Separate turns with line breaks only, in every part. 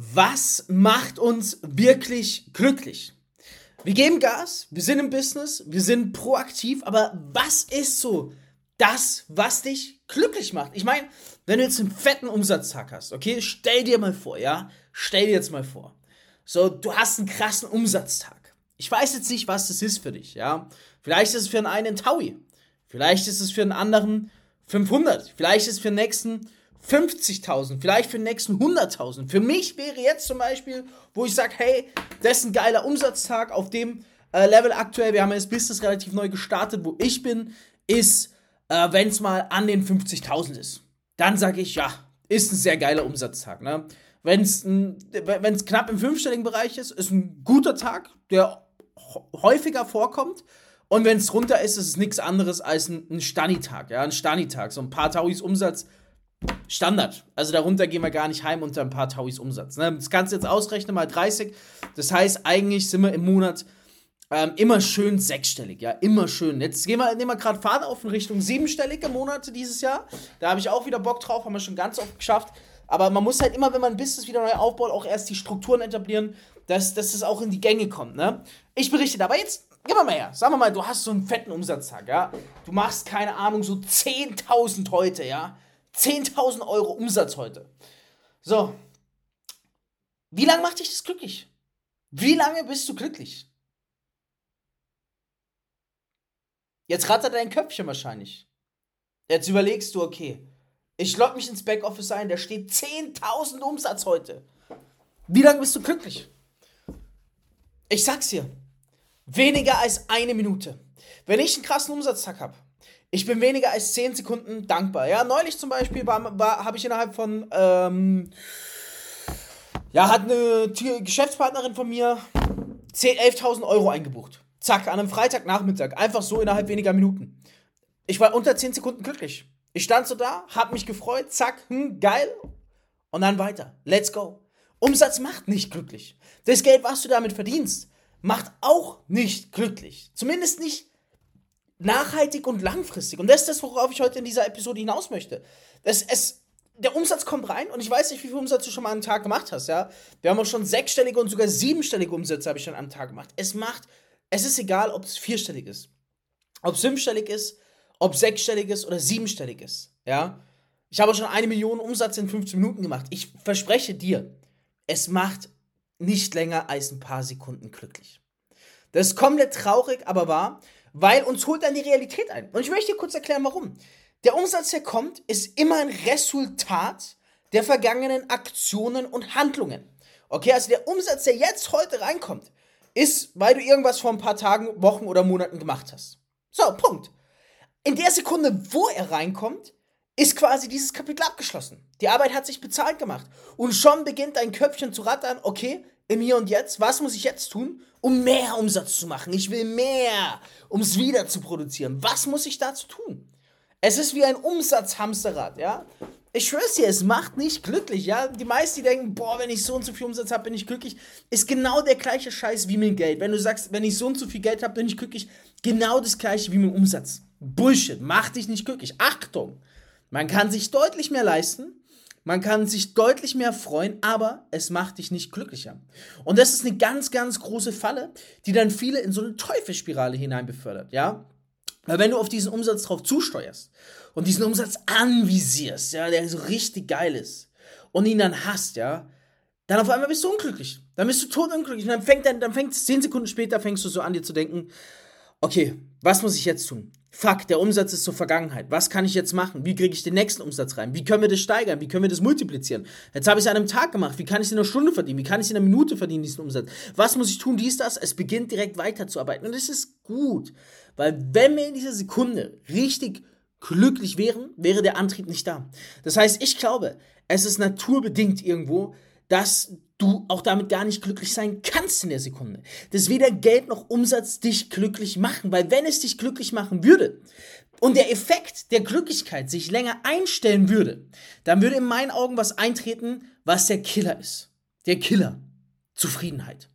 Was macht uns wirklich glücklich? Wir geben Gas, wir sind im Business, wir sind proaktiv, aber was ist so das, was dich glücklich macht? Ich meine, wenn du jetzt einen fetten Umsatztag hast, okay, stell dir mal vor, ja, stell dir jetzt mal vor. So, du hast einen krassen Umsatztag. Ich weiß jetzt nicht, was das ist für dich, ja. Vielleicht ist es für einen einen Taui. Vielleicht ist es für einen anderen 500. Vielleicht ist es für den nächsten 50.000, vielleicht für den nächsten 100.000. Für mich wäre jetzt zum Beispiel, wo ich sage, hey, das ist ein geiler Umsatztag auf dem äh, Level aktuell. Wir haben ja das Business relativ neu gestartet, wo ich bin, ist, äh, wenn es mal an den 50.000 ist. Dann sage ich, ja, ist ein sehr geiler Umsatztag. Ne? Wenn es knapp im fünfstelligen Bereich ist, ist ein guter Tag, der häufiger vorkommt. Und wenn es runter ist, ist es nichts anderes als ein, ein Stani-Tag. Ja? Ein Stani-Tag. So ein paar Tauis Umsatz Standard. Also darunter gehen wir gar nicht heim unter ein paar Tauis Umsatz. Ne? Das du jetzt ausrechnen, mal 30. Das heißt, eigentlich sind wir im Monat ähm, immer schön sechsstellig, ja, immer schön. Jetzt gehen wir, nehmen wir gerade Fahrt auf in Richtung siebenstellige Monate dieses Jahr. Da habe ich auch wieder Bock drauf, haben wir schon ganz oft geschafft. Aber man muss halt immer, wenn man ein Business wieder neu aufbaut, auch erst die Strukturen etablieren, dass, dass das auch in die Gänge kommt. Ne? Ich berichte aber jetzt, gib mal her. Sagen wir mal, du hast so einen fetten Umsatztag, ja. Du machst, keine Ahnung, so 10.000 heute, ja 10.000 Euro Umsatz heute. So. Wie lange macht dich das glücklich? Wie lange bist du glücklich? Jetzt rattert dein Köpfchen wahrscheinlich. Jetzt überlegst du, okay, ich log mich ins Backoffice ein, da steht 10.000 Umsatz heute. Wie lange bist du glücklich? Ich sag's dir, weniger als eine Minute. Wenn ich einen krassen Umsatztag habe, ich bin weniger als 10 Sekunden dankbar. Ja, neulich zum Beispiel habe ich innerhalb von, ähm, ja, hat eine Geschäftspartnerin von mir 11.000 Euro eingebucht. Zack, an einem Freitagnachmittag. Einfach so innerhalb weniger Minuten. Ich war unter 10 Sekunden glücklich. Ich stand so da, hab mich gefreut, zack, hm, geil. Und dann weiter. Let's go. Umsatz macht nicht glücklich. Das Geld, was du damit verdienst, macht auch nicht glücklich. Zumindest nicht nachhaltig und langfristig. Und das ist das, worauf ich heute in dieser Episode hinaus möchte. Das, es, der Umsatz kommt rein und ich weiß nicht, wie viel Umsatz du schon mal am Tag gemacht hast, ja. Wir haben auch schon sechsstellige und sogar siebenstellige Umsätze habe ich schon am Tag gemacht. Es macht, es ist egal, ob es vierstellig ist, ob es fünfstellig ist, ob sechsstellig ist oder siebenstellig ist, ja. Ich habe schon eine Million Umsatz in 15 Minuten gemacht. Ich verspreche dir, es macht nicht länger als ein paar Sekunden glücklich. Das ist komplett traurig, aber wahr. Weil uns holt dann die Realität ein. Und ich möchte dir kurz erklären, warum. Der Umsatz, der kommt, ist immer ein Resultat der vergangenen Aktionen und Handlungen. Okay, also der Umsatz, der jetzt heute reinkommt, ist, weil du irgendwas vor ein paar Tagen, Wochen oder Monaten gemacht hast. So, Punkt. In der Sekunde, wo er reinkommt, ist quasi dieses Kapitel abgeschlossen. Die Arbeit hat sich bezahlt gemacht. Und schon beginnt dein Köpfchen zu rattern, okay, im Hier und Jetzt, was muss ich jetzt tun, um mehr Umsatz zu machen? Ich will mehr, um es wieder zu produzieren. Was muss ich dazu tun? Es ist wie ein Umsatzhamsterrad, ja? Ich schwör's dir, es macht nicht glücklich, ja? Die meisten, die denken, boah, wenn ich so und so viel Umsatz habe, bin ich glücklich, ist genau der gleiche Scheiß wie mit Geld. Wenn du sagst, wenn ich so und so viel Geld habe, bin ich glücklich, genau das gleiche wie mit Umsatz. Bullshit, macht dich nicht glücklich. Achtung! Man kann sich deutlich mehr leisten, man kann sich deutlich mehr freuen, aber es macht dich nicht glücklicher. Und das ist eine ganz, ganz große Falle, die dann viele in so eine Teufelsspirale hinein befördert, ja? Weil wenn du auf diesen Umsatz drauf zusteuerst und diesen Umsatz anvisierst, ja, der so richtig geil ist und ihn dann hast, ja, dann auf einmal bist du unglücklich. Dann bist du totunglücklich. Und dann fängt dann, dann fängt zehn Sekunden später fängst du so an, dir zu denken, okay, was muss ich jetzt tun? Fuck, der Umsatz ist zur Vergangenheit. Was kann ich jetzt machen? Wie kriege ich den nächsten Umsatz rein? Wie können wir das steigern? Wie können wir das multiplizieren? Jetzt habe ich es an einem Tag gemacht. Wie kann ich es in einer Stunde verdienen? Wie kann ich es in einer Minute verdienen, diesen Umsatz? Was muss ich tun? Dies, das. Es beginnt direkt weiterzuarbeiten. Und das ist gut. Weil wenn wir in dieser Sekunde richtig glücklich wären, wäre der Antrieb nicht da. Das heißt, ich glaube, es ist naturbedingt irgendwo, dass du auch damit gar nicht glücklich sein kannst in der Sekunde. Dass weder Geld noch Umsatz dich glücklich machen, weil wenn es dich glücklich machen würde und der Effekt der Glücklichkeit sich länger einstellen würde, dann würde in meinen Augen was eintreten, was der Killer ist. Der Killer. Zufriedenheit.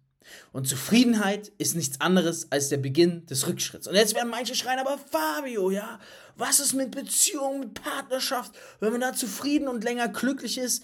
Und Zufriedenheit ist nichts anderes als der Beginn des Rückschritts. Und jetzt werden manche schreien, aber Fabio, ja, was ist mit Beziehung, mit Partnerschaft, wenn man da zufrieden und länger glücklich ist?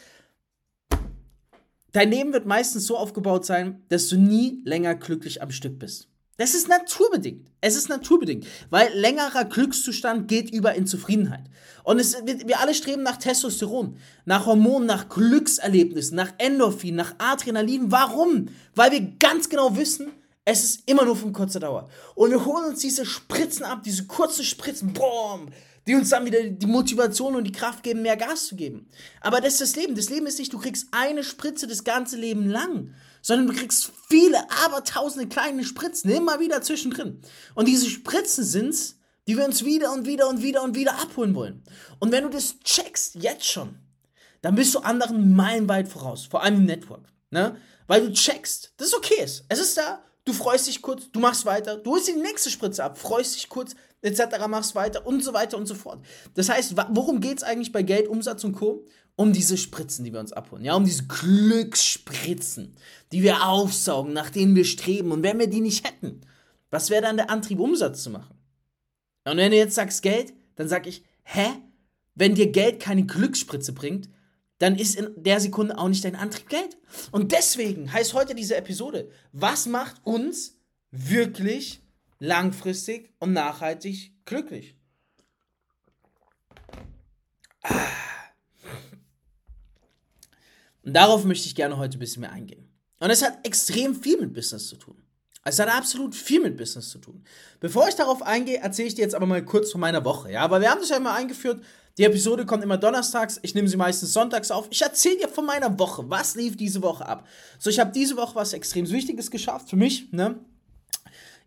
Dein Leben wird meistens so aufgebaut sein, dass du nie länger glücklich am Stück bist. Das ist naturbedingt. Es ist naturbedingt, weil längerer Glückszustand geht über in Zufriedenheit. Und es, wir alle streben nach Testosteron, nach Hormonen, nach Glückserlebnissen, nach Endorphin, nach Adrenalin. Warum? Weil wir ganz genau wissen, es ist immer nur von kurzer Dauer. Und wir holen uns diese Spritzen ab, diese kurzen Spritzen, boom, die uns dann wieder die Motivation und die Kraft geben, mehr Gas zu geben. Aber das ist das Leben. Das Leben ist nicht, du kriegst eine Spritze das ganze Leben lang, sondern du kriegst viele, aber tausende kleine Spritzen immer wieder zwischendrin. Und diese Spritzen sind's, die wir uns wieder und wieder und wieder und wieder abholen wollen. Und wenn du das checkst, jetzt schon, dann bist du anderen meilenweit voraus, vor allem im Network. Ne? Weil du checkst, dass es okay ist. Es ist da, du freust dich kurz, du machst weiter, du holst die nächste Spritze ab, freust dich kurz, etc., machst weiter und so weiter und so fort. Das heißt, worum geht es eigentlich bei Geld, Umsatz und Co.? Um diese Spritzen, die wir uns abholen. Ja, um diese Glücksspritzen, die wir aufsaugen, nach denen wir streben. Und wenn wir die nicht hätten, was wäre dann der Antrieb, Umsatz zu machen? Und wenn du jetzt sagst Geld, dann sag ich, hä? Wenn dir Geld keine Glücksspritze bringt, dann ist in der Sekunde auch nicht dein Antrieb Geld. Und deswegen heißt heute diese Episode, was macht uns wirklich langfristig und nachhaltig glücklich. Ah. Und darauf möchte ich gerne heute ein bisschen mehr eingehen. Und es hat extrem viel mit Business zu tun. Es hat absolut viel mit Business zu tun. Bevor ich darauf eingehe, erzähle ich dir jetzt aber mal kurz von meiner Woche. Ja, aber wir haben das ja immer eingeführt. Die Episode kommt immer donnerstags. Ich nehme sie meistens sonntags auf. Ich erzähle dir von meiner Woche. Was lief diese Woche ab? So, ich habe diese Woche was extrem Wichtiges geschafft für mich. Ne?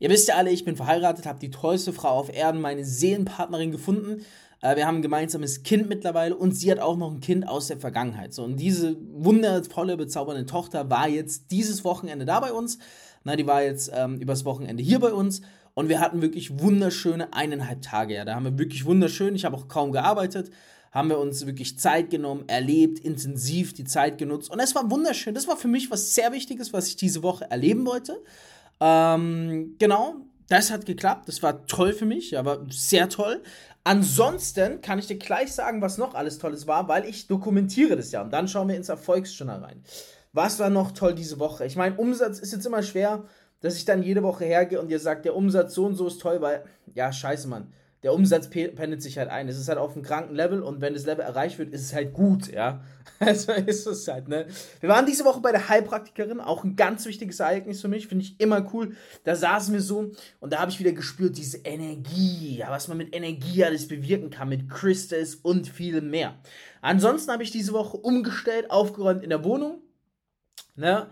Ihr wisst ja alle, ich bin verheiratet, habe die tollste Frau auf Erden, meine Seelenpartnerin gefunden. Äh, wir haben ein gemeinsames Kind mittlerweile und sie hat auch noch ein Kind aus der Vergangenheit. So, und diese wundervolle, bezaubernde Tochter war jetzt dieses Wochenende da bei uns. Na, die war jetzt ähm, übers Wochenende hier bei uns und wir hatten wirklich wunderschöne eineinhalb Tage. Ja, da haben wir wirklich wunderschön, ich habe auch kaum gearbeitet, haben wir uns wirklich Zeit genommen, erlebt, intensiv die Zeit genutzt und es war wunderschön. Das war für mich was sehr Wichtiges, was ich diese Woche erleben wollte. Ähm, genau, das hat geklappt. Das war toll für mich, aber sehr toll. Ansonsten kann ich dir gleich sagen, was noch alles Tolles war, weil ich dokumentiere das ja. Und dann schauen wir ins Erfolgsjournal rein. Was war noch toll diese Woche? Ich meine, Umsatz ist jetzt immer schwer, dass ich dann jede Woche hergehe und dir sage, der Umsatz so und so ist toll, weil, ja, scheiße, Mann der Umsatz pendelt sich halt ein. Es ist halt auf einem kranken Level und wenn das Level erreicht wird, ist es halt gut, ja. Also ist es halt, ne. Wir waren diese Woche bei der Heilpraktikerin, auch ein ganz wichtiges Ereignis für mich, finde ich immer cool. Da saßen wir so und da habe ich wieder gespürt, diese Energie, ja, was man mit Energie alles bewirken kann, mit Crystals und viel mehr. Ansonsten habe ich diese Woche umgestellt, aufgeräumt in der Wohnung, ne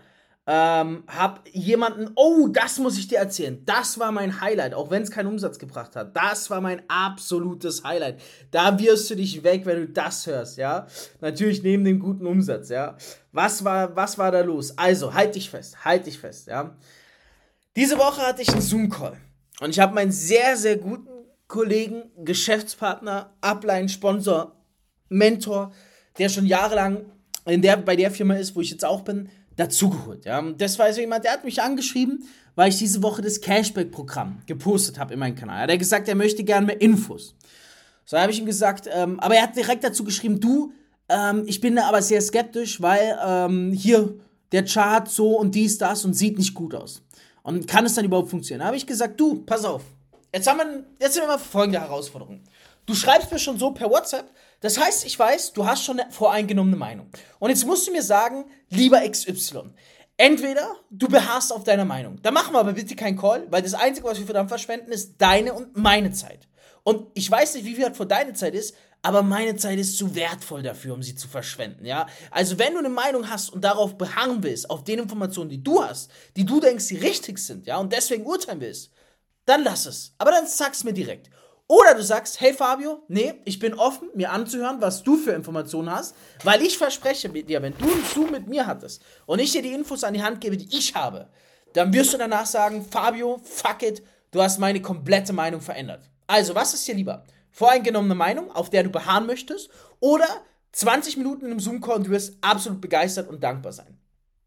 ähm, hab jemanden, oh, das muss ich dir erzählen. Das war mein Highlight, auch wenn es keinen Umsatz gebracht hat. Das war mein absolutes Highlight. Da wirst du dich weg, wenn du das hörst, ja. Natürlich neben dem guten Umsatz, ja. Was war, was war da los? Also, halt dich fest, halt dich fest, ja. Diese Woche hatte ich einen Zoom-Call. Und ich habe meinen sehr, sehr guten Kollegen, Geschäftspartner, Upline-Sponsor, Mentor, der schon jahrelang in der, bei der Firma ist, wo ich jetzt auch bin, dazugeholt. Ja. Das war also jemand, der hat mich angeschrieben, weil ich diese Woche das Cashback-Programm gepostet habe in meinem Kanal. Er hat gesagt, er möchte gerne mehr Infos. So habe ich ihm gesagt, ähm, aber er hat direkt dazu geschrieben, du, ähm, ich bin da aber sehr skeptisch, weil ähm, hier der Chart so und dies, das und sieht nicht gut aus. Und kann es dann überhaupt funktionieren? Da habe ich gesagt, du, pass auf. Jetzt haben wir, jetzt haben wir mal folgende Herausforderung. Du schreibst mir schon so per WhatsApp, das heißt, ich weiß, du hast schon eine voreingenommene Meinung. Und jetzt musst du mir sagen, lieber XY, entweder du beharrst auf deiner Meinung. Da machen wir aber bitte keinen Call, weil das Einzige, was wir verdammt verschwenden, ist deine und meine Zeit. Und ich weiß nicht, wie viel vor deine Zeit ist, aber meine Zeit ist zu wertvoll dafür, um sie zu verschwenden, ja? Also, wenn du eine Meinung hast und darauf beharren willst, auf den Informationen, die du hast, die du denkst, die richtig sind, ja, und deswegen urteilen willst, dann lass es. Aber dann sag's mir direkt. Oder du sagst, hey Fabio, nee, ich bin offen, mir anzuhören, was du für Informationen hast, weil ich verspreche mit dir, wenn du einen Zoom mit mir hattest und ich dir die Infos an die Hand gebe, die ich habe, dann wirst du danach sagen, Fabio, fuck it, du hast meine komplette Meinung verändert. Also, was ist dir lieber? Voreingenommene Meinung, auf der du beharren möchtest, oder 20 Minuten in einem Zoom-Call und du wirst absolut begeistert und dankbar sein.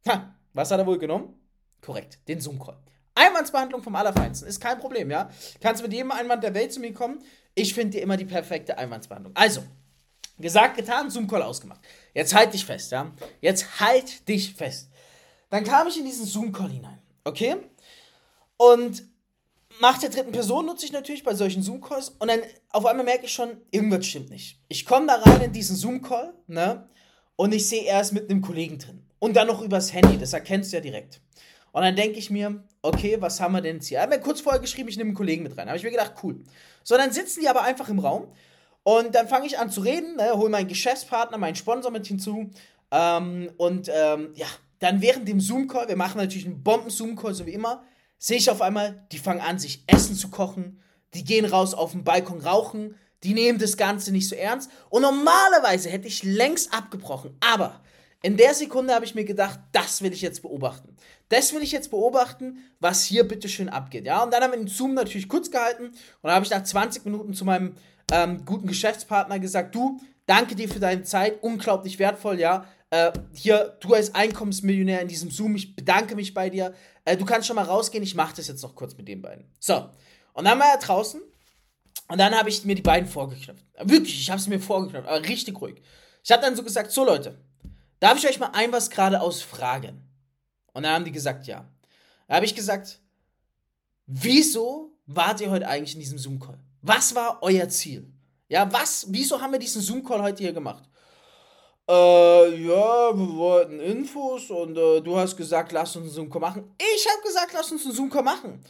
Ha, was hat er wohl genommen? Korrekt, den Zoom-Call. Einwandsbehandlung vom Allerfeinsten ist kein Problem, ja. Kannst mit jedem Einwand der Welt zu mir kommen. Ich finde dir immer die perfekte Einwandsbehandlung. Also, Gesagt, getan, Zoom-Call ausgemacht. Jetzt halt dich fest, ja? Jetzt halt dich fest. Dann kam ich in diesen Zoom-Call hinein, okay? Und Macht der dritten Person nutze ich natürlich bei solchen Zoom-Calls und dann auf einmal merke ich schon, irgendwas stimmt nicht. Ich komme da rein in diesen Zoom-Call, ne? Und ich sehe, er ist mit einem Kollegen drin. Und dann noch übers Handy, das erkennst du ja direkt. Und dann denke ich mir, okay, was haben wir denn jetzt hier? Er hat mir kurz vorher geschrieben, ich nehme einen Kollegen mit rein. Habe ich mir gedacht, cool. So, dann sitzen die aber einfach im Raum und dann fange ich an zu reden, ne, hole meinen Geschäftspartner, meinen Sponsor mit hinzu. Ähm, und ähm, ja, dann während dem Zoom-Call, wir machen natürlich einen Bomben-Zoom-Call, so wie immer, sehe ich auf einmal, die fangen an, sich Essen zu kochen, die gehen raus auf den Balkon rauchen, die nehmen das Ganze nicht so ernst. Und normalerweise hätte ich längst abgebrochen, aber in der Sekunde habe ich mir gedacht, das will ich jetzt beobachten. Das will ich jetzt beobachten, was hier bitteschön abgeht. Ja, und dann haben wir den Zoom natürlich kurz gehalten und dann habe ich nach 20 Minuten zu meinem ähm, guten Geschäftspartner gesagt, du, danke dir für deine Zeit, unglaublich wertvoll, ja. Äh, hier, du als Einkommensmillionär in diesem Zoom, ich bedanke mich bei dir. Äh, du kannst schon mal rausgehen, ich mache das jetzt noch kurz mit den beiden. So, und dann war er draußen und dann habe ich mir die beiden vorgeknöpft. Wirklich, ich habe es mir vorgeknöpft, aber richtig ruhig. Ich habe dann so gesagt, so Leute, darf ich euch mal ein was geradeaus fragen? Und dann haben die gesagt, ja. Da habe ich gesagt, wieso wart ihr heute eigentlich in diesem Zoom-Call? Was war euer Ziel? Ja, was, wieso haben wir diesen Zoom-Call heute hier gemacht? Äh, ja, wir wollten Infos und äh, du hast gesagt, lass uns einen Zoom-Call machen. Ich habe gesagt, lass uns einen Zoom-Call machen.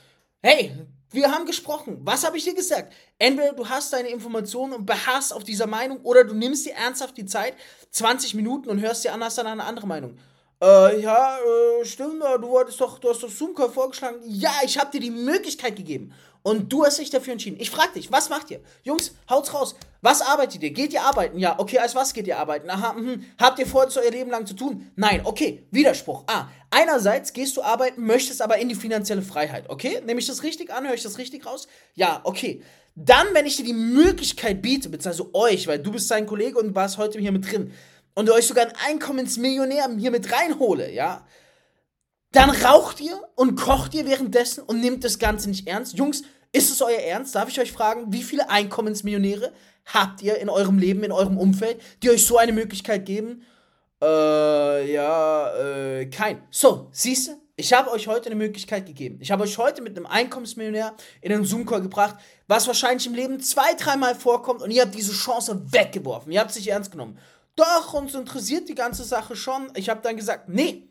Hey, wir haben gesprochen. Was habe ich dir gesagt? Entweder du hast deine Informationen und beharrst auf dieser Meinung oder du nimmst dir ernsthaft die Zeit, 20 Minuten und hörst dir an, dann eine andere Meinung. Äh, ja, äh, stimmt, du wolltest doch, du hast doch Zoom-Call vorgeschlagen. Ja, ich habe dir die Möglichkeit gegeben. Und du hast dich dafür entschieden. Ich frag dich, was macht ihr? Jungs, haut's raus. Was arbeitet ihr? Geht ihr arbeiten? Ja, okay, als was geht ihr arbeiten? Aha, mh. Habt ihr vor, das euer Leben lang zu tun? Nein, okay, Widerspruch. Ah, einerseits gehst du arbeiten, möchtest aber in die finanzielle Freiheit, okay? Nehme ich das richtig an? Höre ich das richtig raus? Ja, okay. Dann, wenn ich dir die Möglichkeit biete, beziehungsweise euch, weil du bist sein Kollege und warst heute hier mit drin, und euch sogar einen Einkommensmillionär hier mit reinhole, ja, dann raucht ihr und kocht ihr währenddessen und nehmt das Ganze nicht ernst. Jungs, ist es euer Ernst? Darf ich euch fragen, wie viele Einkommensmillionäre habt ihr in eurem Leben, in eurem Umfeld, die euch so eine Möglichkeit geben? Äh, ja, äh, kein. So, siehst du? Ich habe euch heute eine Möglichkeit gegeben. Ich habe euch heute mit einem Einkommensmillionär in einen Zoom-Call gebracht, was wahrscheinlich im Leben zwei, dreimal vorkommt und ihr habt diese Chance weggeworfen. Ihr habt es nicht ernst genommen doch, uns interessiert die ganze Sache schon. Ich habe dann gesagt, nee,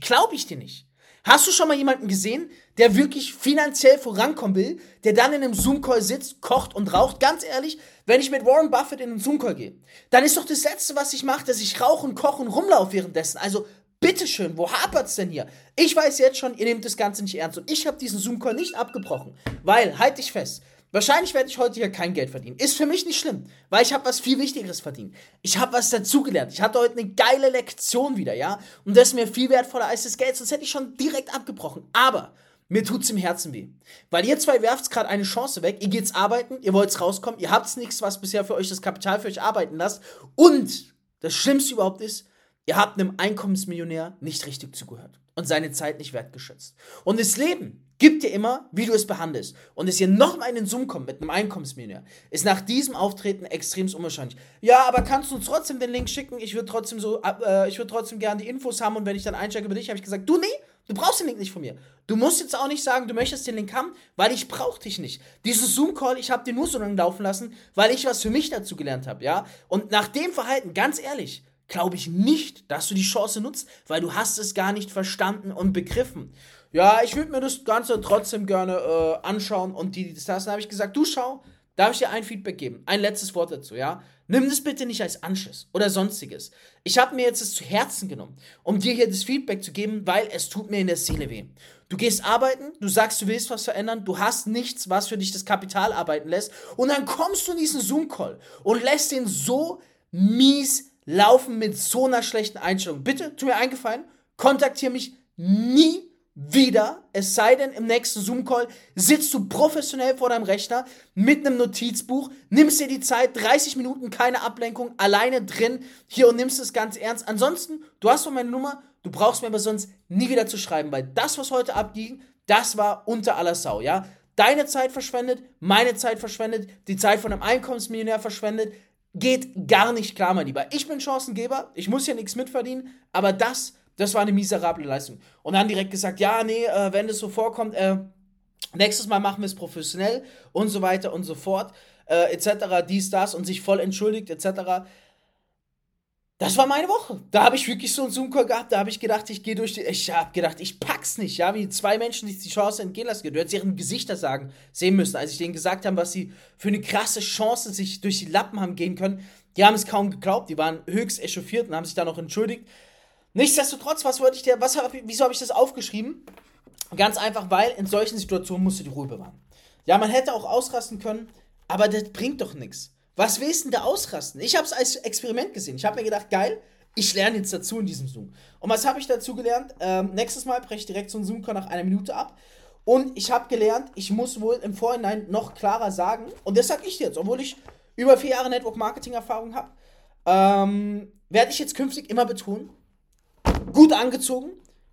glaube ich dir nicht. Hast du schon mal jemanden gesehen, der wirklich finanziell vorankommen will, der dann in einem Zoom-Call sitzt, kocht und raucht? Ganz ehrlich, wenn ich mit Warren Buffett in einen Zoom-Call gehe, dann ist doch das Letzte, was ich mache, dass ich rauche und koche und rumlaufe währenddessen. Also bitteschön, wo hapert's denn hier? Ich weiß jetzt schon, ihr nehmt das Ganze nicht ernst und ich habe diesen Zoom-Call nicht abgebrochen, weil, halt dich fest, Wahrscheinlich werde ich heute hier kein Geld verdienen. Ist für mich nicht schlimm, weil ich habe was viel Wichtigeres verdient. Ich habe was dazugelernt. Ich hatte heute eine geile Lektion wieder, ja? Und das ist mir viel wertvoller als das Geld, sonst hätte ich schon direkt abgebrochen. Aber mir tut's im Herzen weh. Weil ihr zwei werft gerade eine Chance weg, ihr geht's arbeiten, ihr wollt's rauskommen, ihr habt's nichts, was bisher für euch das Kapital für euch arbeiten lasst. Und das Schlimmste überhaupt ist, ihr habt einem Einkommensmillionär nicht richtig zugehört und seine Zeit nicht wertgeschätzt. Und das Leben gibt dir immer, wie du es behandelst. Und es hier nochmal in den Zoom kommt mit einem Einkommensmillionär, ist nach diesem Auftreten extrem unwahrscheinlich. Ja, aber kannst du uns trotzdem den Link schicken? Ich würde trotzdem so, äh, ich würde trotzdem gerne die Infos haben und wenn ich dann einsteige über dich, habe ich gesagt, du nee, du brauchst den Link nicht von mir. Du musst jetzt auch nicht sagen, du möchtest den Link haben, weil ich brauche dich nicht. Dieses Zoom-Call, ich habe dir nur so lange laufen lassen, weil ich was für mich dazu gelernt habe, ja? Und nach dem Verhalten, ganz ehrlich, glaube ich nicht, dass du die Chance nutzt, weil du hast es gar nicht verstanden und begriffen. Ja, ich würde mir das Ganze trotzdem gerne äh, anschauen und die, das, das habe ich gesagt, du schau, darf ich dir ein Feedback geben? Ein letztes Wort dazu, ja? Nimm das bitte nicht als Anschiss oder sonstiges. Ich habe mir jetzt das zu Herzen genommen, um dir hier das Feedback zu geben, weil es tut mir in der Seele weh. Du gehst arbeiten, du sagst, du willst was verändern, du hast nichts, was für dich das Kapital arbeiten lässt und dann kommst du in diesen Zoom-Call und lässt den so mies laufen mit so einer schlechten Einstellung. Bitte, tu mir eingefallen, kontaktiere mich nie wieder, es sei denn im nächsten Zoom-Call sitzt du professionell vor deinem Rechner mit einem Notizbuch, nimmst dir die Zeit, 30 Minuten, keine Ablenkung, alleine drin, hier und nimmst es ganz ernst. Ansonsten, du hast doch meine Nummer, du brauchst mir aber sonst nie wieder zu schreiben, weil das, was heute abging, das war unter aller Sau, ja? Deine Zeit verschwendet, meine Zeit verschwendet, die Zeit von einem Einkommensmillionär verschwendet, geht gar nicht klar, mein Lieber. Ich bin Chancengeber, ich muss ja nichts mitverdienen, aber das, das war eine miserable Leistung. Und dann direkt gesagt, ja, nee, äh, wenn das so vorkommt, äh, nächstes Mal machen wir es professionell und so weiter und so fort, äh, etc., dies, das und sich voll entschuldigt, etc. Das war meine Woche. Da habe ich wirklich so einen Zoom-Call gehabt, da habe ich gedacht, ich gehe durch die. Ich habe gedacht, ich pack's nicht, ja, wie zwei Menschen sich die Chance entgehen lassen. Du hättest ihren Gesichter sagen, sehen müssen, als ich denen gesagt habe, was sie für eine krasse Chance sich durch die Lappen haben gehen können. Die haben es kaum geglaubt, die waren höchst echauffiert und haben sich dann noch entschuldigt. Nichtsdestotrotz, was wollte ich dir, was hab, wieso habe ich das aufgeschrieben? Ganz einfach, weil in solchen Situationen musst du die Ruhe bewahren. Ja, man hätte auch ausrasten können, aber das bringt doch nichts. Was willst du denn da ausrasten? Ich habe es als Experiment gesehen. Ich habe mir gedacht, geil, ich lerne jetzt dazu in diesem Zoom. Und was habe ich dazu gelernt? Ähm, nächstes Mal breche ich direkt so einen Zoom-Call nach einer Minute ab. Und ich habe gelernt, ich muss wohl im Vorhinein noch klarer sagen, und das sage ich jetzt, obwohl ich über vier Jahre Network-Marketing-Erfahrung habe, ähm, werde ich jetzt künftig immer betonen, gut angezogen,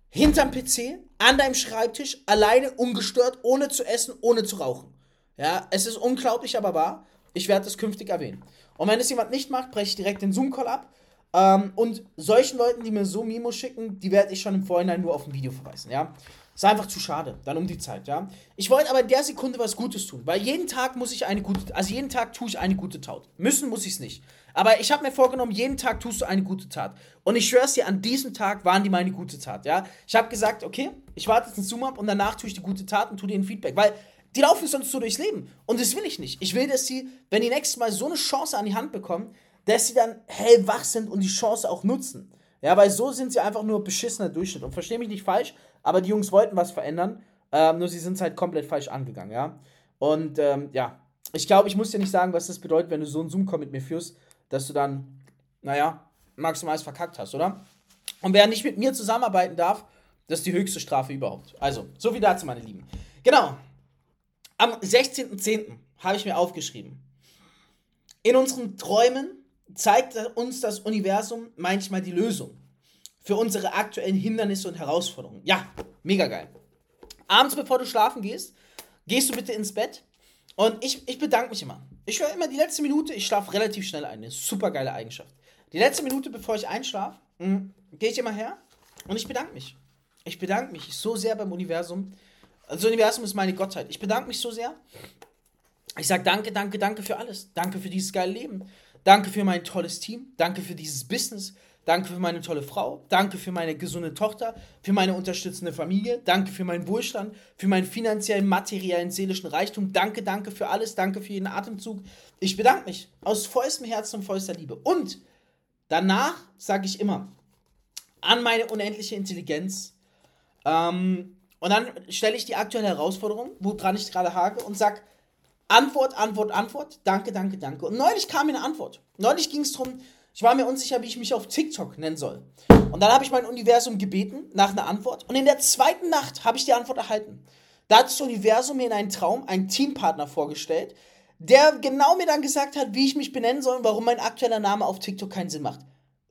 hinterm PC, an deinem Schreibtisch, alleine, ungestört, ohne zu essen, ohne zu rauchen. Ja, es ist unglaublich, aber wahr. Ich werde das künftig erwähnen. Und wenn es jemand nicht macht, breche ich direkt den Zoom-Call ab. Ähm, und solchen Leuten, die mir so Mimos schicken, die werde ich schon im Vorhinein nur auf ein Video verweisen, ja. Ist einfach zu schade, dann um die Zeit, ja. Ich wollte aber in der Sekunde was Gutes tun, weil jeden Tag muss ich eine gute, also jeden Tag tue ich eine gute Tat. Müssen muss ich es nicht. Aber ich habe mir vorgenommen, jeden Tag tust du eine gute Tat. Und ich schwör's dir, an diesem Tag waren die meine gute Tat, ja. Ich habe gesagt, okay, ich warte jetzt einen Zoom ab und danach tue ich die gute Tat und tue dir ein Feedback, weil die laufen sonst so durchs Leben. Und das will ich nicht. Ich will, dass sie, wenn die nächstes Mal so eine Chance an die Hand bekommen, dass sie dann hellwach sind und die Chance auch nutzen. Ja, weil so sind sie einfach nur beschissener Durchschnitt. Und verstehe mich nicht falsch, aber die Jungs wollten was verändern, ähm, nur sie sind es halt komplett falsch angegangen, ja. Und ähm, ja, ich glaube, ich muss dir nicht sagen, was das bedeutet, wenn du so einen Zoom-Call mit mir führst, dass du dann, naja, maximal verkackt hast, oder? Und wer nicht mit mir zusammenarbeiten darf, das ist die höchste Strafe überhaupt. Also, so viel dazu, meine Lieben. Genau, am 16.10. habe ich mir aufgeschrieben. In unseren Träumen zeigt uns das Universum manchmal die Lösung für unsere aktuellen Hindernisse und Herausforderungen. Ja, mega geil. Abends, bevor du schlafen gehst, gehst du bitte ins Bett und ich, ich bedanke mich immer. Ich höre immer die letzte Minute, ich schlafe relativ schnell ein. Eine super geile Eigenschaft. Die letzte Minute, bevor ich einschlafe, hm, gehe ich immer her und ich bedanke mich. Ich bedanke mich so sehr beim Universum das Universum ist meine Gottheit. Ich bedanke mich so sehr. Ich sage danke, danke, danke für alles. Danke für dieses geile Leben. Danke für mein tolles Team. Danke für dieses Business. Danke für meine tolle Frau. Danke für meine gesunde Tochter. Für meine unterstützende Familie. Danke für meinen Wohlstand. Für meinen finanziellen, materiellen, seelischen Reichtum. Danke, danke für alles. Danke für jeden Atemzug. Ich bedanke mich aus vollstem Herzen und vollster Liebe. Und danach sage ich immer an meine unendliche Intelligenz, ähm, und dann stelle ich die aktuelle Herausforderung, woran ich gerade hake, und sage Antwort, Antwort, Antwort, danke, danke, danke. Und neulich kam mir eine Antwort. Neulich ging es darum, ich war mir unsicher, wie ich mich auf TikTok nennen soll. Und dann habe ich mein Universum gebeten nach einer Antwort. Und in der zweiten Nacht habe ich die Antwort erhalten. Da hat das Universum mir in einem Traum einen Teampartner vorgestellt, der genau mir dann gesagt hat, wie ich mich benennen soll und warum mein aktueller Name auf TikTok keinen Sinn macht.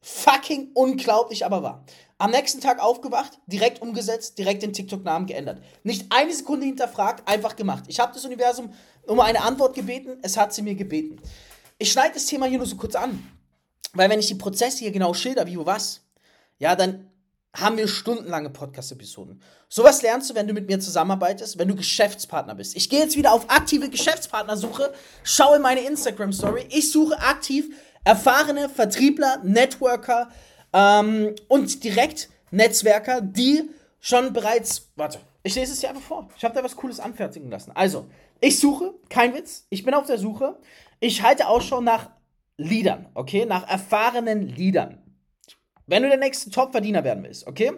Fucking unglaublich, aber wahr. Am nächsten Tag aufgewacht, direkt umgesetzt, direkt den TikTok-Namen geändert. Nicht eine Sekunde hinterfragt, einfach gemacht. Ich habe das Universum um eine Antwort gebeten, es hat sie mir gebeten. Ich schneide das Thema hier nur so kurz an, weil wenn ich die Prozesse hier genau schilder, wie wo was, ja, dann haben wir stundenlange Podcast-Episoden. Sowas lernst du, wenn du mit mir zusammenarbeitest, wenn du Geschäftspartner bist. Ich gehe jetzt wieder auf aktive Geschäftspartnersuche, schaue meine Instagram-Story. Ich suche aktiv erfahrene Vertriebler, Networker, ähm, und direkt Netzwerker, die schon bereits. Warte, ich lese es dir einfach vor. Ich habe da was Cooles anfertigen lassen. Also, ich suche, kein Witz, ich bin auf der Suche. Ich halte Ausschau nach Leadern, okay? Nach erfahrenen Leadern. Wenn du der nächste Top-Verdiener werden willst, okay?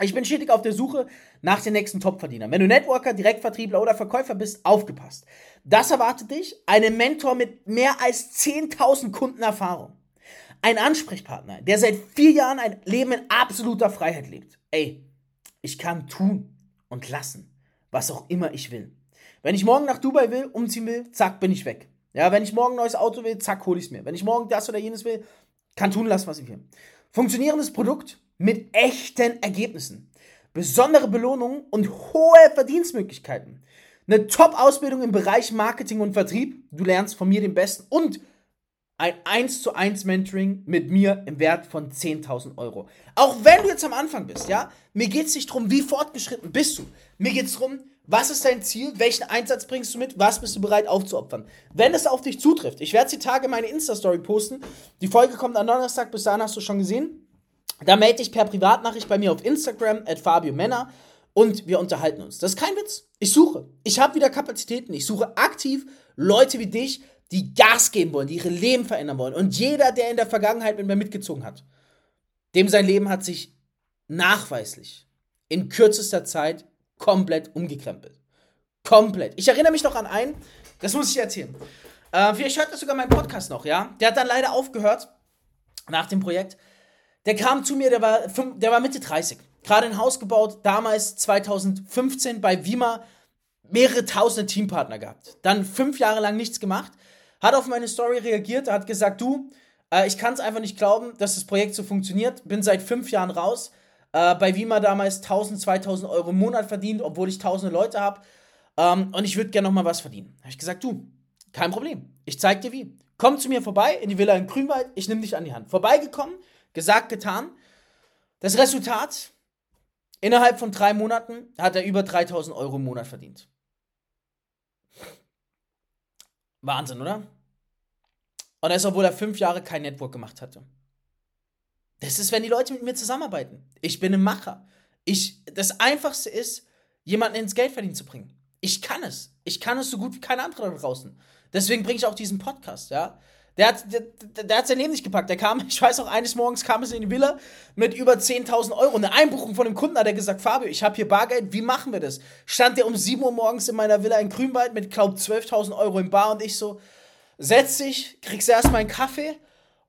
Ich bin stetig auf der Suche nach den nächsten Top-Verdienern. Wenn du Networker, Direktvertriebler oder Verkäufer bist, aufgepasst. Das erwartet dich einen Mentor mit mehr als 10.000 Kunden Erfahrung. Ein Ansprechpartner, der seit vier Jahren ein Leben in absoluter Freiheit lebt. Ey, ich kann tun und lassen, was auch immer ich will. Wenn ich morgen nach Dubai will, umziehen will, zack, bin ich weg. Ja, wenn ich morgen ein neues Auto will, zack, hole ich es mir. Wenn ich morgen das oder jenes will, kann tun lassen, was ich will. Funktionierendes Produkt mit echten Ergebnissen. Besondere Belohnungen und hohe Verdienstmöglichkeiten. Eine Top-Ausbildung im Bereich Marketing und Vertrieb. Du lernst von mir den Besten und ein 1 zu 1 Mentoring mit mir im Wert von 10.000 Euro. Auch wenn du jetzt am Anfang bist, ja? Mir geht es nicht darum, wie fortgeschritten bist du. Mir geht es darum, was ist dein Ziel? Welchen Einsatz bringst du mit? Was bist du bereit aufzuopfern? Wenn es auf dich zutrifft, ich werde die Tage meine Insta-Story posten. Die Folge kommt am Donnerstag, bis dahin hast du schon gesehen. Da melde dich per Privatnachricht bei mir auf Instagram, at Fabio Männer, und wir unterhalten uns. Das ist kein Witz. Ich suche. Ich habe wieder Kapazitäten. Ich suche aktiv Leute wie dich, die Gas geben wollen, die ihre Leben verändern wollen. Und jeder, der in der Vergangenheit mit mir mitgezogen hat, dem sein Leben hat sich nachweislich in kürzester Zeit komplett umgekrempelt. Komplett. Ich erinnere mich noch an einen, das muss ich erzählen. Äh, vielleicht hört das sogar mein Podcast noch, ja? Der hat dann leider aufgehört nach dem Projekt. Der kam zu mir, der war, der war Mitte 30. Gerade ein Haus gebaut, damals 2015 bei Wima mehrere tausende Teampartner gehabt. Dann fünf Jahre lang nichts gemacht hat auf meine Story reagiert, hat gesagt, du, äh, ich kann es einfach nicht glauben, dass das Projekt so funktioniert. Bin seit fünf Jahren raus. Äh, bei Wima damals 1000, 2000 Euro im Monat verdient, obwohl ich tausende Leute habe. Ähm, und ich würde gerne noch mal was verdienen. Habe ich gesagt, du, kein Problem. Ich zeig dir wie. Komm zu mir vorbei in die Villa in Grünwald, ich nehme dich an die Hand. Vorbeigekommen, gesagt, getan. Das Resultat, innerhalb von drei Monaten hat er über 3000 Euro im Monat verdient. Wahnsinn, oder? Und das, obwohl er fünf Jahre kein Network gemacht hatte. Das ist, wenn die Leute mit mir zusammenarbeiten. Ich bin ein Macher. Ich, das Einfachste ist, jemanden ins Geld verdienen zu bringen. Ich kann es. Ich kann es so gut wie kein anderer da draußen. Deswegen bringe ich auch diesen Podcast, ja. Der hat, der, der hat sein Leben nicht gepackt. Der kam, ich weiß auch, eines Morgens kam es in die Villa mit über 10.000 Euro. Eine Einbuchung von dem Kunden hat er gesagt, Fabio, ich habe hier Bargeld, wie machen wir das? Stand der um 7 Uhr morgens in meiner Villa in Grünwald mit, glaub, 12.000 Euro im Bar und ich so, setz dich, kriegst erstmal einen Kaffee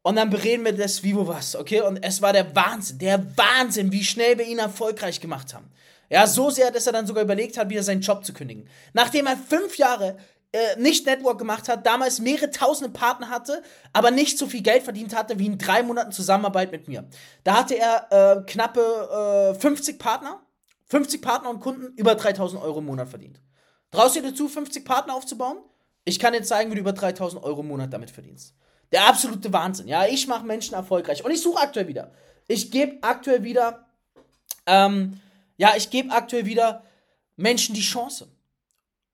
und dann bereden wir das wie wo was, okay? Und es war der Wahnsinn, der Wahnsinn, wie schnell wir ihn erfolgreich gemacht haben. Ja, so sehr, dass er dann sogar überlegt hat, wieder seinen Job zu kündigen. Nachdem er fünf Jahre äh, nicht Network gemacht hat, damals mehrere tausende Partner hatte, aber nicht so viel Geld verdient hatte wie in drei Monaten Zusammenarbeit mit mir. Da hatte er äh, knappe äh, 50 Partner, 50 Partner und Kunden, über 3000 Euro im Monat verdient. Traust dir dazu, 50 Partner aufzubauen? Ich kann dir zeigen, wie du über 3000 Euro im Monat damit verdienst. Der absolute Wahnsinn. Ja, ich mache Menschen erfolgreich. Und ich suche aktuell wieder. Ich gebe aktuell wieder, ähm, ja, ich gebe aktuell wieder Menschen die Chance.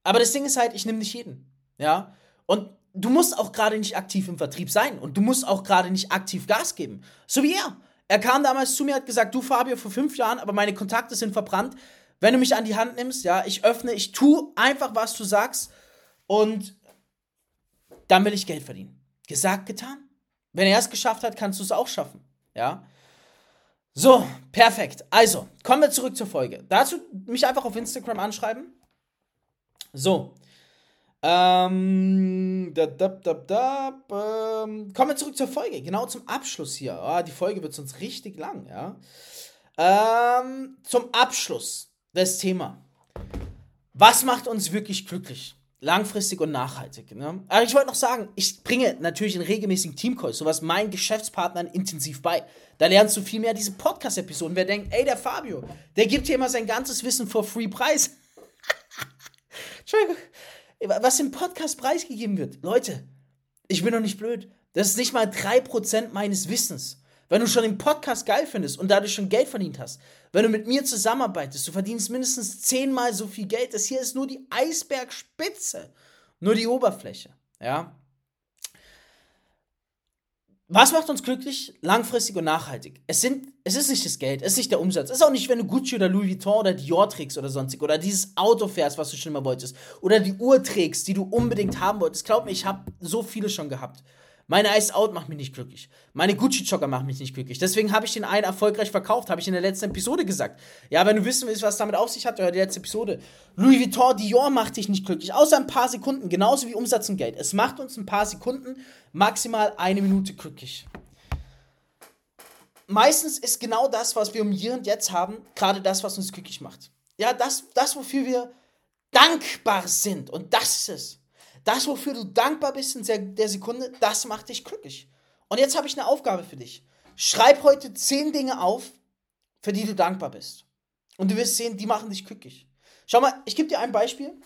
Aber das Ding ist halt, ich nehme nicht jeden. Ja. Und du musst auch gerade nicht aktiv im Vertrieb sein. Und du musst auch gerade nicht aktiv Gas geben. So wie er. Er kam damals zu mir, hat gesagt, du Fabio, vor fünf Jahren, aber meine Kontakte sind verbrannt. Wenn du mich an die Hand nimmst, ja, ich öffne, ich tue einfach, was du sagst. Und dann will ich Geld verdienen. Gesagt, getan. Wenn er es geschafft hat, kannst du es auch schaffen. Ja. So, perfekt. Also, kommen wir zurück zur Folge. Dazu mich einfach auf Instagram anschreiben. So. Ähm, da, da, da, da, ähm, kommen wir zurück zur Folge. Genau zum Abschluss hier. Oh, die Folge wird sonst richtig lang, ja. Ähm, zum Abschluss des Thema. Was macht uns wirklich glücklich? Langfristig und nachhaltig. Ne? Aber ich wollte noch sagen, ich bringe natürlich in regelmäßigen Teamcalls sowas meinen Geschäftspartnern intensiv bei. Da lernst du viel mehr diese Podcast-Episoden. Wer denkt, ey, der Fabio, der gibt hier immer sein ganzes Wissen for free Preis. Entschuldigung, was im Podcast preisgegeben wird. Leute, ich bin doch nicht blöd. Das ist nicht mal 3% meines Wissens. Wenn du schon den Podcast geil findest und dadurch schon Geld verdient hast, wenn du mit mir zusammenarbeitest, du verdienst mindestens zehnmal so viel Geld. Das hier ist nur die Eisbergspitze, nur die Oberfläche. Ja. Was macht uns glücklich? Langfristig und nachhaltig. Es, sind, es ist nicht das Geld, es ist nicht der Umsatz. Es ist auch nicht, wenn du Gucci oder Louis Vuitton oder Dior trägst oder sonstig. Oder dieses Auto fährst, was du schon immer wolltest. Oder die Uhr trägst, die du unbedingt haben wolltest. Glaub mir, ich habe so viele schon gehabt. Meine Iced Out macht mich nicht glücklich. Meine Gucci-Jogger macht mich nicht glücklich. Deswegen habe ich den einen erfolgreich verkauft, habe ich in der letzten Episode gesagt. Ja, wenn du wissen willst, was damit auf sich hat, hör die letzte Episode. Louis Vuitton, Dior macht dich nicht glücklich. Außer ein paar Sekunden, genauso wie Umsatz und Geld. Es macht uns ein paar Sekunden, maximal eine Minute glücklich. Meistens ist genau das, was wir um hier und jetzt haben, gerade das, was uns glücklich macht. Ja, das, das, wofür wir dankbar sind. Und das ist es. Das, wofür du dankbar bist in der Sekunde, das macht dich glücklich. Und jetzt habe ich eine Aufgabe für dich. Schreib heute zehn Dinge auf, für die du dankbar bist. Und du wirst sehen, die machen dich glücklich. Schau mal, ich gebe dir ein Beispiel.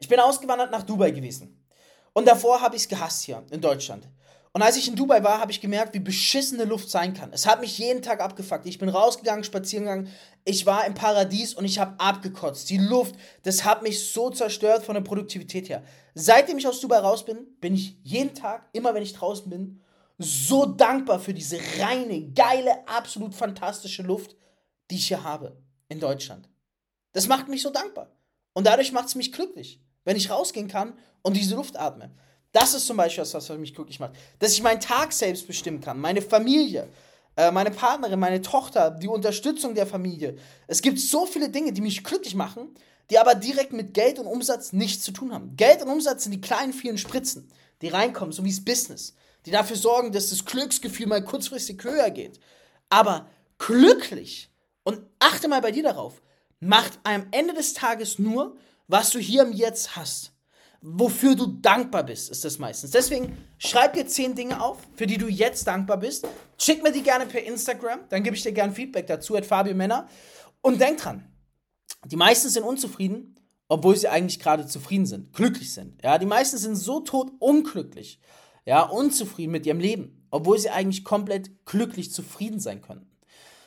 Ich bin ausgewandert nach Dubai gewesen. Und davor habe ich es gehasst hier in Deutschland. Und als ich in Dubai war, habe ich gemerkt, wie beschissene Luft sein kann. Es hat mich jeden Tag abgefuckt. Ich bin rausgegangen, spazieren gegangen. Ich war im Paradies und ich habe abgekotzt. Die Luft, das hat mich so zerstört von der Produktivität her. Seitdem ich aus Dubai raus bin, bin ich jeden Tag, immer wenn ich draußen bin, so dankbar für diese reine, geile, absolut fantastische Luft, die ich hier habe in Deutschland. Das macht mich so dankbar. Und dadurch macht es mich glücklich, wenn ich rausgehen kann und diese Luft atme. Das ist zum Beispiel das, was mich glücklich macht. Dass ich meinen Tag selbst bestimmen kann, meine Familie, äh, meine Partnerin, meine Tochter, die Unterstützung der Familie. Es gibt so viele Dinge, die mich glücklich machen, die aber direkt mit Geld und Umsatz nichts zu tun haben. Geld und Umsatz sind die kleinen, vielen Spritzen, die reinkommen, so wie das Business, die dafür sorgen, dass das Glücksgefühl mal kurzfristig höher geht. Aber glücklich, und achte mal bei dir darauf, macht am Ende des Tages nur, was du hier im Jetzt hast wofür du dankbar bist, ist das meistens. Deswegen schreib dir zehn Dinge auf, für die du jetzt dankbar bist. Schick mir die gerne per Instagram, dann gebe ich dir gerne Feedback dazu, at Fabio Männer. Und denk dran, die meisten sind unzufrieden, obwohl sie eigentlich gerade zufrieden sind, glücklich sind. Ja, die meisten sind so tot unglücklich, ja, unzufrieden mit ihrem Leben, obwohl sie eigentlich komplett glücklich zufrieden sein können.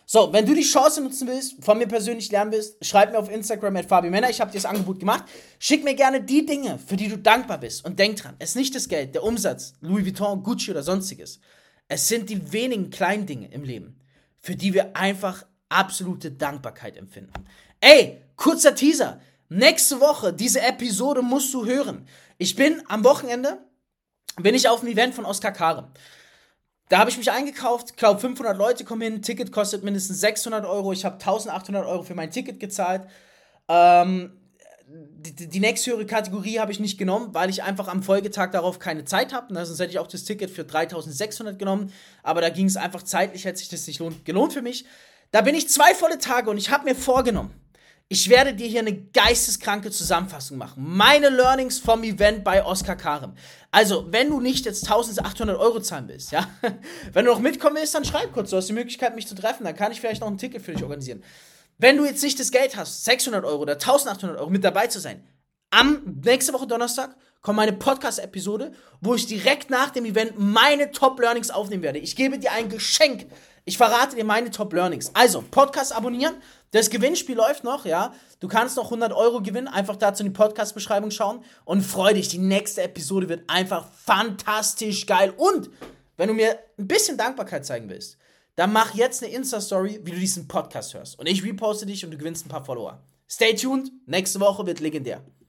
So, wenn du die Chance nutzen willst, von mir persönlich lernen willst, schreib mir auf Instagram at Fabi Männer. Ich habe dir das Angebot gemacht. Schick mir gerne die Dinge, für die du dankbar bist. Und denk dran, es ist nicht das Geld, der Umsatz, Louis Vuitton, Gucci oder sonstiges. Es sind die wenigen kleinen Dinge im Leben, für die wir einfach absolute Dankbarkeit empfinden. Ey, kurzer Teaser. Nächste Woche, diese Episode musst du hören. Ich bin am Wochenende, bin ich auf dem Event von Oskar Kare. Da habe ich mich eingekauft, ich glaube 500 Leute kommen hin, Ticket kostet mindestens 600 Euro, ich habe 1800 Euro für mein Ticket gezahlt. Ähm, die, die nächsthöhere Kategorie habe ich nicht genommen, weil ich einfach am Folgetag darauf keine Zeit habe. Sonst hätte ich auch das Ticket für 3600 genommen. Aber da ging es einfach zeitlich, hätte sich das nicht lohnt, gelohnt für mich. Da bin ich zwei volle Tage und ich habe mir vorgenommen, ich werde dir hier eine geisteskranke Zusammenfassung machen. Meine Learnings vom Event bei Oscar Karem. Also, wenn du nicht jetzt 1800 Euro zahlen willst, ja, wenn du noch mitkommen willst, dann schreib kurz. Du hast die Möglichkeit, mich zu treffen. Dann kann ich vielleicht noch ein Ticket für dich organisieren. Wenn du jetzt nicht das Geld hast, 600 Euro oder 1800 Euro mit dabei zu sein, am nächste Woche Donnerstag kommt meine Podcast-Episode, wo ich direkt nach dem Event meine Top-Learnings aufnehmen werde. Ich gebe dir ein Geschenk. Ich verrate dir meine Top-Learnings. Also, Podcast abonnieren, das Gewinnspiel läuft noch, ja. Du kannst noch 100 Euro gewinnen. Einfach dazu in die Podcast-Beschreibung schauen und freu dich. Die nächste Episode wird einfach fantastisch geil. Und wenn du mir ein bisschen Dankbarkeit zeigen willst, dann mach jetzt eine Insta-Story, wie du diesen Podcast hörst. Und ich reposte dich und du gewinnst ein paar Follower. Stay tuned. Nächste Woche wird legendär.